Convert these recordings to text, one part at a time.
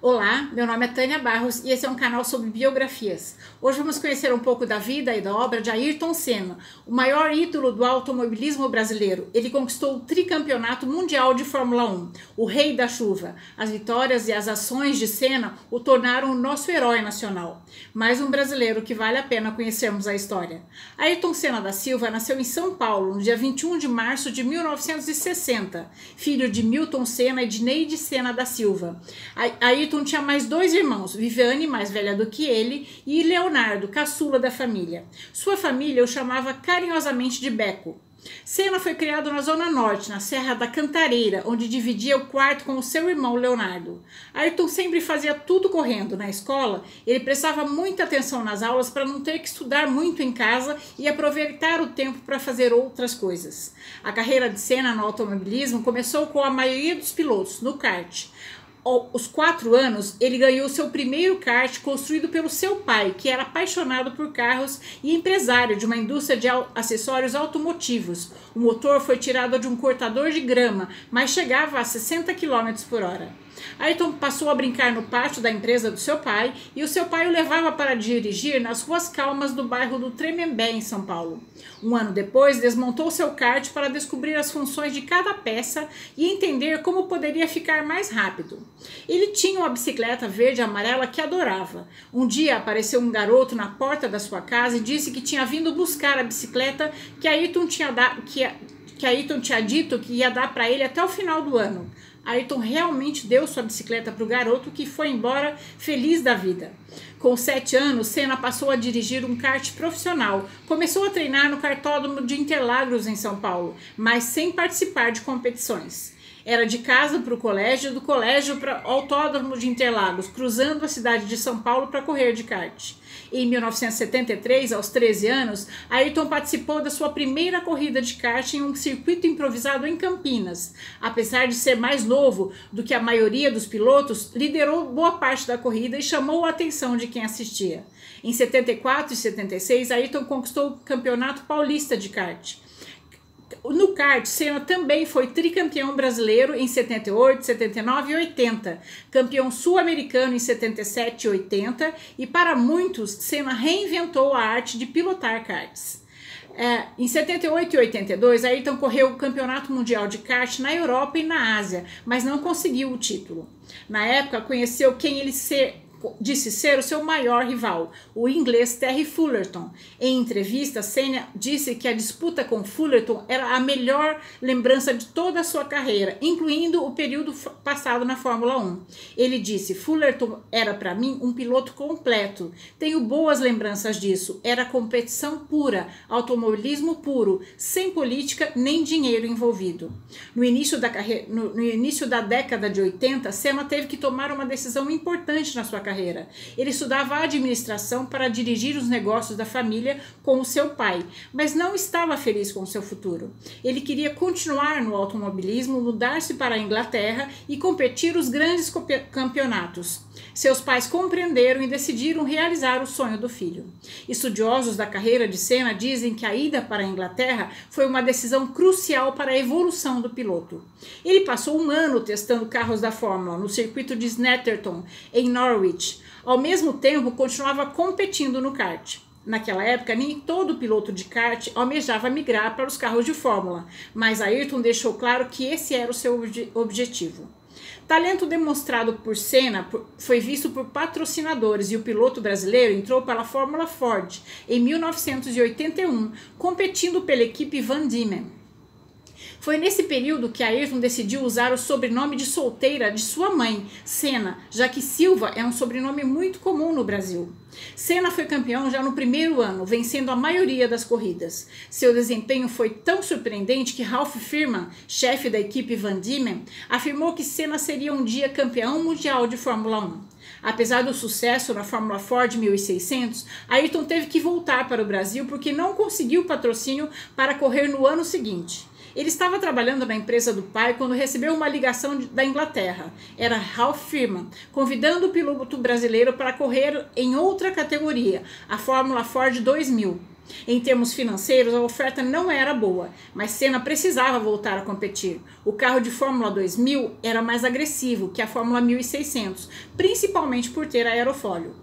Olá, meu nome é Tânia Barros e esse é um canal sobre biografias. Hoje vamos conhecer um pouco da vida e da obra de Ayrton Senna, o maior ídolo do automobilismo brasileiro. Ele conquistou o tricampeonato mundial de Fórmula 1, o rei da chuva. As vitórias e as ações de Senna o tornaram o nosso herói nacional. Mais um brasileiro que vale a pena conhecermos a história. Ayrton Senna da Silva nasceu em São Paulo no dia 21 de março de 1960, filho de Milton Senna e de Neide Senna da Silva. Ayrton Ayrton tinha mais dois irmãos, Viviane, mais velha do que ele, e Leonardo, caçula da família. Sua família o chamava carinhosamente de Beco. Senna foi criado na Zona Norte, na Serra da Cantareira, onde dividia o quarto com o seu irmão Leonardo. Ayrton sempre fazia tudo correndo. Na escola, ele prestava muita atenção nas aulas para não ter que estudar muito em casa e aproveitar o tempo para fazer outras coisas. A carreira de Senna no automobilismo começou com a maioria dos pilotos, no kart aos quatro anos, ele ganhou seu primeiro kart construído pelo seu pai, que era apaixonado por carros e empresário de uma indústria de acessórios automotivos. O motor foi tirado de um cortador de grama, mas chegava a 60 km por hora. Ayrton passou a brincar no pátio da empresa do seu pai e o seu pai o levava para dirigir nas ruas calmas do bairro do Tremembé, em São Paulo. Um ano depois, desmontou seu kart para descobrir as funções de cada peça e entender como poderia ficar mais rápido. Ele tinha uma bicicleta verde e amarela que adorava. Um dia apareceu um garoto na porta da sua casa e disse que tinha vindo buscar a bicicleta que Ayrton tinha, da, que, que Ayrton tinha dito que ia dar para ele até o final do ano. Ayrton realmente deu sua bicicleta para o garoto que foi embora feliz da vida. Com sete anos, Senna passou a dirigir um kart profissional. Começou a treinar no cartódromo de Interlagos, em São Paulo, mas sem participar de competições. Era de casa para o colégio, do colégio para o autódromo de Interlagos, cruzando a cidade de São Paulo para correr de kart. Em 1973, aos 13 anos, Ayrton participou da sua primeira corrida de kart em um circuito improvisado em Campinas. Apesar de ser mais novo do que a maioria dos pilotos, liderou boa parte da corrida e chamou a atenção de quem assistia. Em 74 e 76, Ayrton conquistou o Campeonato Paulista de kart. No kart, Senna também foi tricampeão brasileiro em 78, 79 e 80, campeão sul-americano em 77 e 80, e para muitos, Senna reinventou a arte de pilotar karts. É, em 78 e 82, Ayrton correu o Campeonato Mundial de Kart na Europa e na Ásia, mas não conseguiu o título. Na época, conheceu quem ele ser disse ser o seu maior rival, o inglês Terry Fullerton. Em entrevista, Senna disse que a disputa com Fullerton era a melhor lembrança de toda a sua carreira, incluindo o período passado na Fórmula 1. Ele disse: Fullerton era para mim um piloto completo. Tenho boas lembranças disso. Era competição pura, automobilismo puro, sem política nem dinheiro envolvido. No início da, carreira, no, no início da década de 80, Senna teve que tomar uma decisão importante na sua carreira. Ele estudava administração para dirigir os negócios da família com o seu pai, mas não estava feliz com o seu futuro. Ele queria continuar no automobilismo, mudar-se para a Inglaterra e competir os grandes campeonatos. Seus pais compreenderam e decidiram realizar o sonho do filho. Estudiosos da carreira de Senna dizem que a ida para a Inglaterra foi uma decisão crucial para a evolução do piloto. Ele passou um ano testando carros da Fórmula no circuito de Snetterton, em Norwich. Ao mesmo tempo, continuava competindo no kart. Naquela época, nem todo piloto de kart almejava migrar para os carros de Fórmula, mas Ayrton deixou claro que esse era o seu objetivo. Talento demonstrado por Senna foi visto por patrocinadores e o piloto brasileiro entrou para a Fórmula Ford em 1981, competindo pela equipe Van Diemen. Foi nesse período que Ayrton decidiu usar o sobrenome de solteira de sua mãe, Senna, já que Silva é um sobrenome muito comum no Brasil. Senna foi campeão já no primeiro ano, vencendo a maioria das corridas. Seu desempenho foi tão surpreendente que Ralph Firman, chefe da equipe Van Diemen, afirmou que Senna seria um dia campeão mundial de Fórmula 1. Apesar do sucesso na Fórmula Ford 1600, Ayrton teve que voltar para o Brasil porque não conseguiu patrocínio para correr no ano seguinte. Ele estava trabalhando na empresa do pai quando recebeu uma ligação da Inglaterra. Era Ralph Firman, convidando o piloto brasileiro para correr em outra categoria, a Fórmula Ford 2000. Em termos financeiros, a oferta não era boa, mas Senna precisava voltar a competir. O carro de Fórmula 2000 era mais agressivo que a Fórmula 1600, principalmente por ter aerofólio.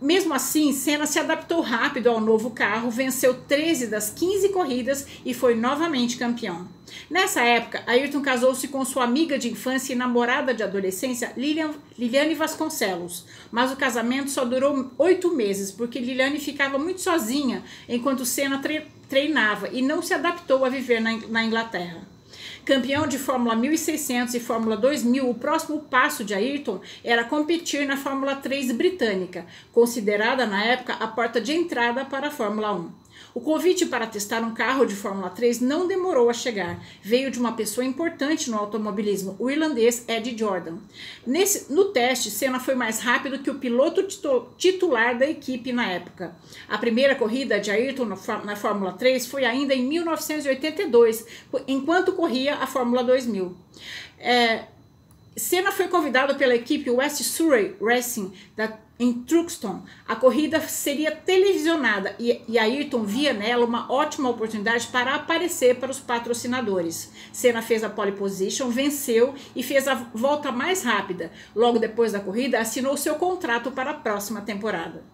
Mesmo assim, Senna se adaptou rápido ao novo carro, venceu 13 das 15 corridas e foi novamente campeão. Nessa época, Ayrton casou-se com sua amiga de infância e namorada de adolescência, Lilian, Liliane Vasconcelos. Mas o casamento só durou oito meses, porque Liliane ficava muito sozinha enquanto Senna treinava e não se adaptou a viver na, na Inglaterra. Campeão de Fórmula 1600 e Fórmula 2000, o próximo passo de Ayrton era competir na Fórmula 3 britânica, considerada na época a porta de entrada para a Fórmula 1. O convite para testar um carro de Fórmula 3 não demorou a chegar. Veio de uma pessoa importante no automobilismo, o irlandês Ed Jordan. Nesse, no teste, Senna foi mais rápido que o piloto titular da equipe na época. A primeira corrida de Ayrton na Fórmula 3 foi ainda em 1982, enquanto corria a Fórmula 2000. É, Senna foi convidado pela equipe West Surrey Racing da em Truxton, a corrida seria televisionada e, e Ayrton via nela uma ótima oportunidade para aparecer para os patrocinadores. Senna fez a pole position, venceu e fez a volta mais rápida. Logo depois da corrida, assinou seu contrato para a próxima temporada.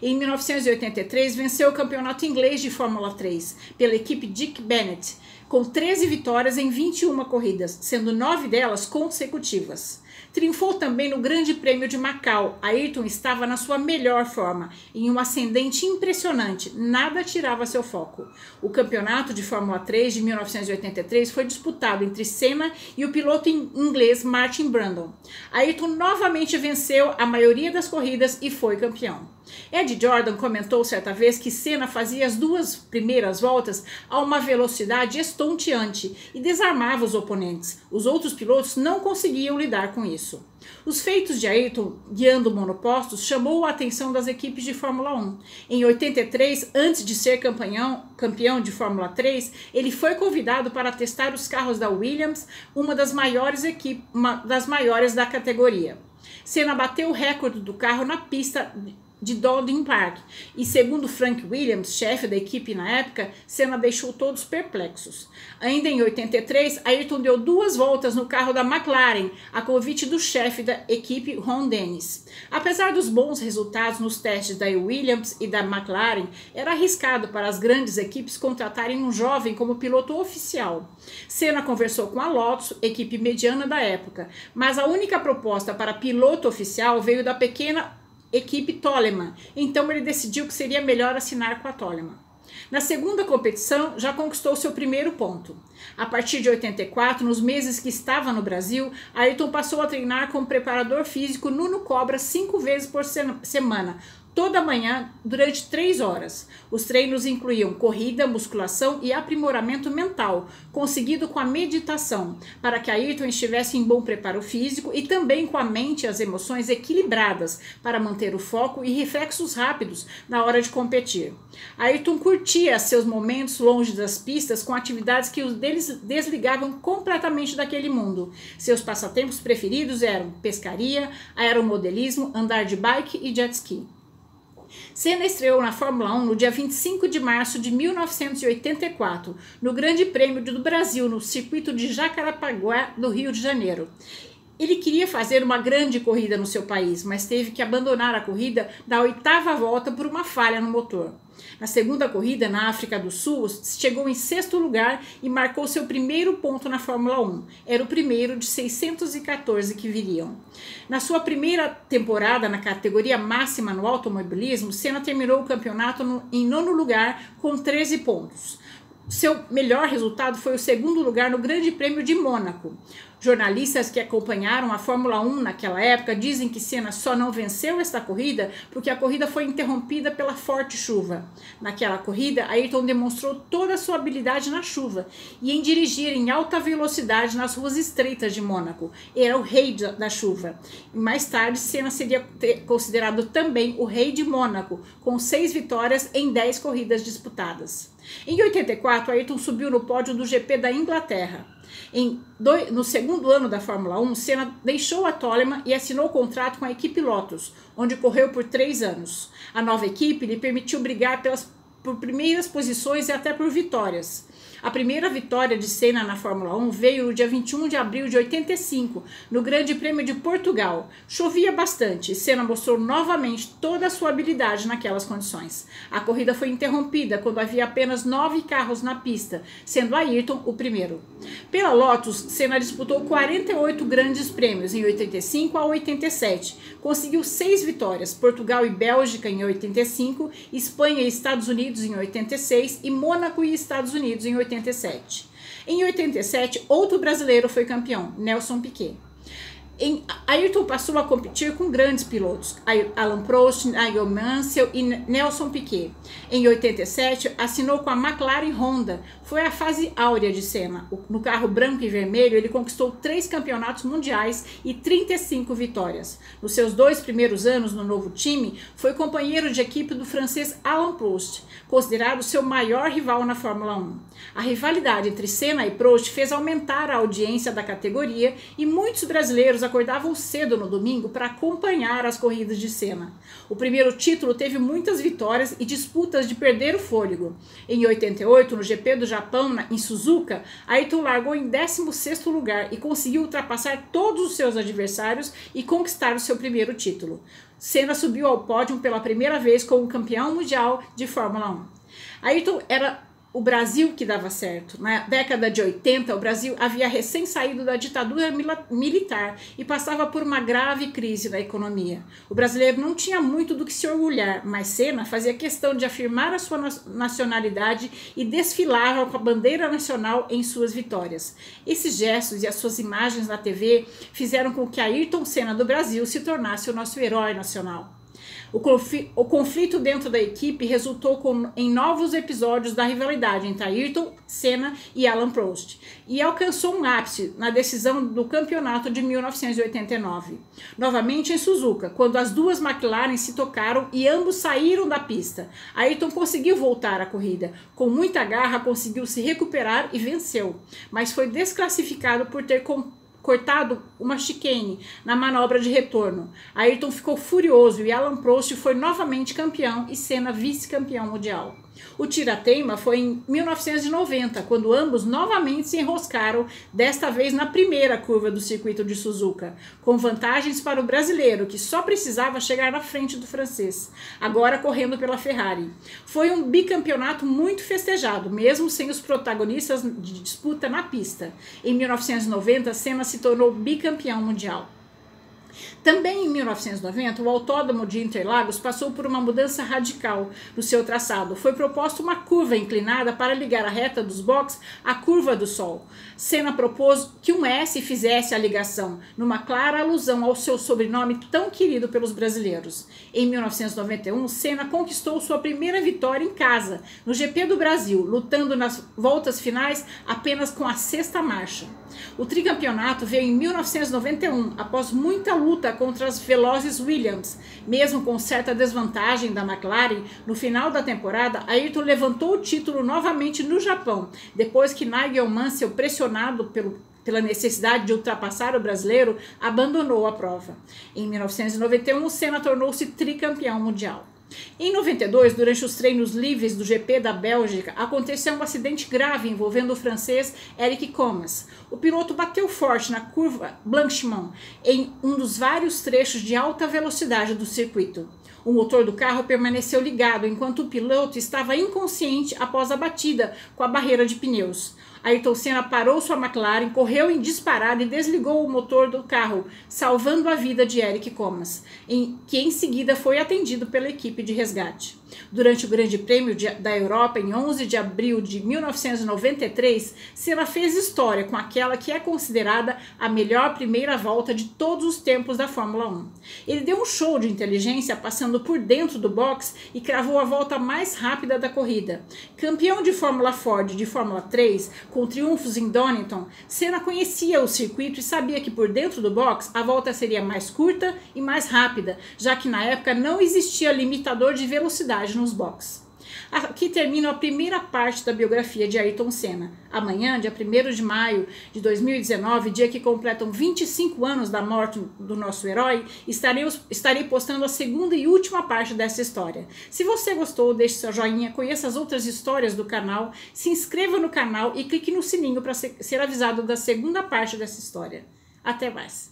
Em 1983, venceu o campeonato inglês de Fórmula 3 pela equipe Dick Bennett, com 13 vitórias em 21 corridas, sendo nove delas consecutivas. Triunfou também no Grande Prêmio de Macau. Ayrton estava na sua melhor forma, em um ascendente impressionante, nada tirava seu foco. O campeonato de Fórmula 3 de 1983 foi disputado entre Senna e o piloto inglês Martin Brundle. Ayrton novamente venceu a maioria das corridas e foi campeão. Ed Jordan comentou certa vez que Senna fazia as duas primeiras voltas a uma velocidade estonteante e desarmava os oponentes. Os outros pilotos não conseguiam lidar com isso. Os feitos de Ayrton guiando monopostos chamou a atenção das equipes de Fórmula 1. Em 83, antes de ser campeão, campeão de Fórmula 3, ele foi convidado para testar os carros da Williams, uma das maiores equipes, uma das maiores da categoria. Senna bateu o recorde do carro na pista de Dowden Park. E segundo Frank Williams, chefe da equipe na época, Senna deixou todos perplexos. Ainda em 83, Ayrton deu duas voltas no carro da McLaren, a convite do chefe da equipe Ron Dennis. Apesar dos bons resultados nos testes da Williams e da McLaren, era arriscado para as grandes equipes contratarem um jovem como piloto oficial. Senna conversou com a Lotus, equipe mediana da época, mas a única proposta para piloto oficial veio da pequena equipe Toleman. Então ele decidiu que seria melhor assinar com a Toleman. Na segunda competição, já conquistou seu primeiro ponto. A partir de 84, nos meses que estava no Brasil, Ayrton passou a treinar com o preparador físico Nuno Cobra cinco vezes por semana, toda manhã durante três horas. Os treinos incluíam corrida, musculação e aprimoramento mental, conseguido com a meditação, para que Ayrton estivesse em bom preparo físico e também com a mente e as emoções equilibradas, para manter o foco e reflexos rápidos na hora de competir. Ayrton curtia seus momentos longe das pistas com atividades que os deles desligavam completamente daquele mundo. Seus passatempos preferidos eram pescaria, aeromodelismo, andar de bike e jet ski. Senna estreou na Fórmula 1 no dia 25 de março de 1984, no Grande Prêmio do Brasil, no circuito de Jacarapaguá, no Rio de Janeiro. Ele queria fazer uma grande corrida no seu país, mas teve que abandonar a corrida da oitava volta por uma falha no motor. Na segunda corrida, na África do Sul, chegou em sexto lugar e marcou seu primeiro ponto na Fórmula 1. Era o primeiro de 614 que viriam. Na sua primeira temporada na categoria máxima no automobilismo, Senna terminou o campeonato no, em nono lugar com 13 pontos. Seu melhor resultado foi o segundo lugar no Grande Prêmio de Mônaco. Jornalistas que acompanharam a Fórmula 1 naquela época dizem que Senna só não venceu esta corrida porque a corrida foi interrompida pela forte chuva. Naquela corrida, Ayrton demonstrou toda a sua habilidade na chuva e em dirigir em alta velocidade nas ruas estreitas de Mônaco. Era o rei da chuva. Mais tarde, Senna seria considerado também o rei de Mônaco, com seis vitórias em dez corridas disputadas. Em 84, Ayrton subiu no pódio do GP da Inglaterra. No segundo ano da Fórmula 1, Senna deixou a Toleman e assinou o contrato com a equipe Lotus, onde correu por três anos. A nova equipe lhe permitiu brigar pelas por primeiras posições e até por vitórias. A primeira vitória de Senna na Fórmula 1 veio no dia 21 de abril de 85, no Grande Prêmio de Portugal. Chovia bastante e Senna mostrou novamente toda a sua habilidade naquelas condições. A corrida foi interrompida quando havia apenas nove carros na pista, sendo Ayrton o primeiro. Pela Lotus, Senna disputou 48 grandes prêmios em 85 a 87. Conseguiu seis vitórias: Portugal e Bélgica em 85, Espanha e Estados Unidos em 86 e Mônaco e Estados Unidos em 87. 87. Em 87, outro brasileiro foi campeão, Nelson Piquet. Em, Ayrton passou a competir com grandes pilotos, Alan Prost, Nigel Mansell e Nelson Piquet. Em 87, assinou com a McLaren Honda. Foi a fase áurea de Senna. No carro branco e vermelho, ele conquistou três campeonatos mundiais e 35 vitórias. Nos seus dois primeiros anos no novo time, foi companheiro de equipe do francês Alan Prost, considerado seu maior rival na Fórmula 1. A rivalidade entre Senna e Prost fez aumentar a audiência da categoria e muitos brasileiros acordavam cedo no domingo para acompanhar as corridas de Senna. O primeiro título teve muitas vitórias e disputas de perder o fôlego. Em 88, no GP do Japão, em Suzuka, Ayrton largou em 16º lugar e conseguiu ultrapassar todos os seus adversários e conquistar o seu primeiro título. Senna subiu ao pódio pela primeira vez como campeão mundial de Fórmula 1. Ayrton era o Brasil que dava certo. Na década de 80, o Brasil havia recém saído da ditadura militar e passava por uma grave crise na economia. O brasileiro não tinha muito do que se orgulhar, mas Senna fazia questão de afirmar a sua nacionalidade e desfilava com a bandeira nacional em suas vitórias. Esses gestos e as suas imagens na TV fizeram com que Ayrton Senna do Brasil se tornasse o nosso herói nacional. O, o conflito dentro da equipe resultou com, em novos episódios da rivalidade entre Ayrton Senna e Alan Prost e alcançou um ápice na decisão do campeonato de 1989. Novamente em Suzuka, quando as duas McLaren se tocaram e ambos saíram da pista. Ayrton conseguiu voltar à corrida. Com muita garra, conseguiu se recuperar e venceu, mas foi desclassificado por ter cortado uma chicane na manobra de retorno. Ayrton ficou furioso e Alan Prost foi novamente campeão e Senna vice-campeão mundial. O tirateima foi em 1990, quando ambos novamente se enroscaram, desta vez na primeira curva do circuito de Suzuka, com vantagens para o brasileiro, que só precisava chegar na frente do francês, agora correndo pela Ferrari. Foi um bicampeonato muito festejado, mesmo sem os protagonistas de disputa na pista. Em 1990, Senna se tornou bicampeão mundial. Também em 1990, o Autódromo de Interlagos passou por uma mudança radical no seu traçado. Foi proposta uma curva inclinada para ligar a reta dos boxes à curva do Sol. Senna propôs que um S fizesse a ligação, numa clara alusão ao seu sobrenome tão querido pelos brasileiros. Em 1991, Senna conquistou sua primeira vitória em casa, no GP do Brasil, lutando nas voltas finais apenas com a sexta marcha. O tricampeonato veio em 1991, após muita luta contra as velozes Williams. Mesmo com certa desvantagem da McLaren, no final da temporada, Ayrton levantou o título novamente no Japão, depois que Nigel Mansell, pressionado pelo pela necessidade de ultrapassar o brasileiro, abandonou a prova. Em 1991, Senna tornou-se tricampeão mundial. Em 92, durante os treinos livres do GP da Bélgica, aconteceu um acidente grave envolvendo o francês Eric Comas. O piloto bateu forte na curva Blanchimont em um dos vários trechos de alta velocidade do circuito. O motor do carro permaneceu ligado enquanto o piloto estava inconsciente após a batida com a barreira de pneus. Ayrton Senna parou sua McLaren, correu em disparada e desligou o motor do carro, salvando a vida de Eric Comas, em, que em seguida foi atendido pela equipe de resgate. Durante o Grande Prêmio de, da Europa, em 11 de abril de 1993, Senna fez história com aquela que é considerada a melhor primeira volta de todos os tempos da Fórmula 1. Ele deu um show de inteligência passando por dentro do box e cravou a volta mais rápida da corrida. Campeão de Fórmula Ford de Fórmula 3, com triunfos em Donington, Senna conhecia o circuito e sabia que por dentro do box a volta seria mais curta e mais rápida, já que na época não existia limitador de velocidade nos boxes. Aqui termina a primeira parte da biografia de Ayrton Senna. Amanhã, dia 1 de maio de 2019, dia que completam 25 anos da morte do nosso herói, estarei, estarei postando a segunda e última parte dessa história. Se você gostou, deixe seu joinha, conheça as outras histórias do canal, se inscreva no canal e clique no sininho para ser, ser avisado da segunda parte dessa história. Até mais!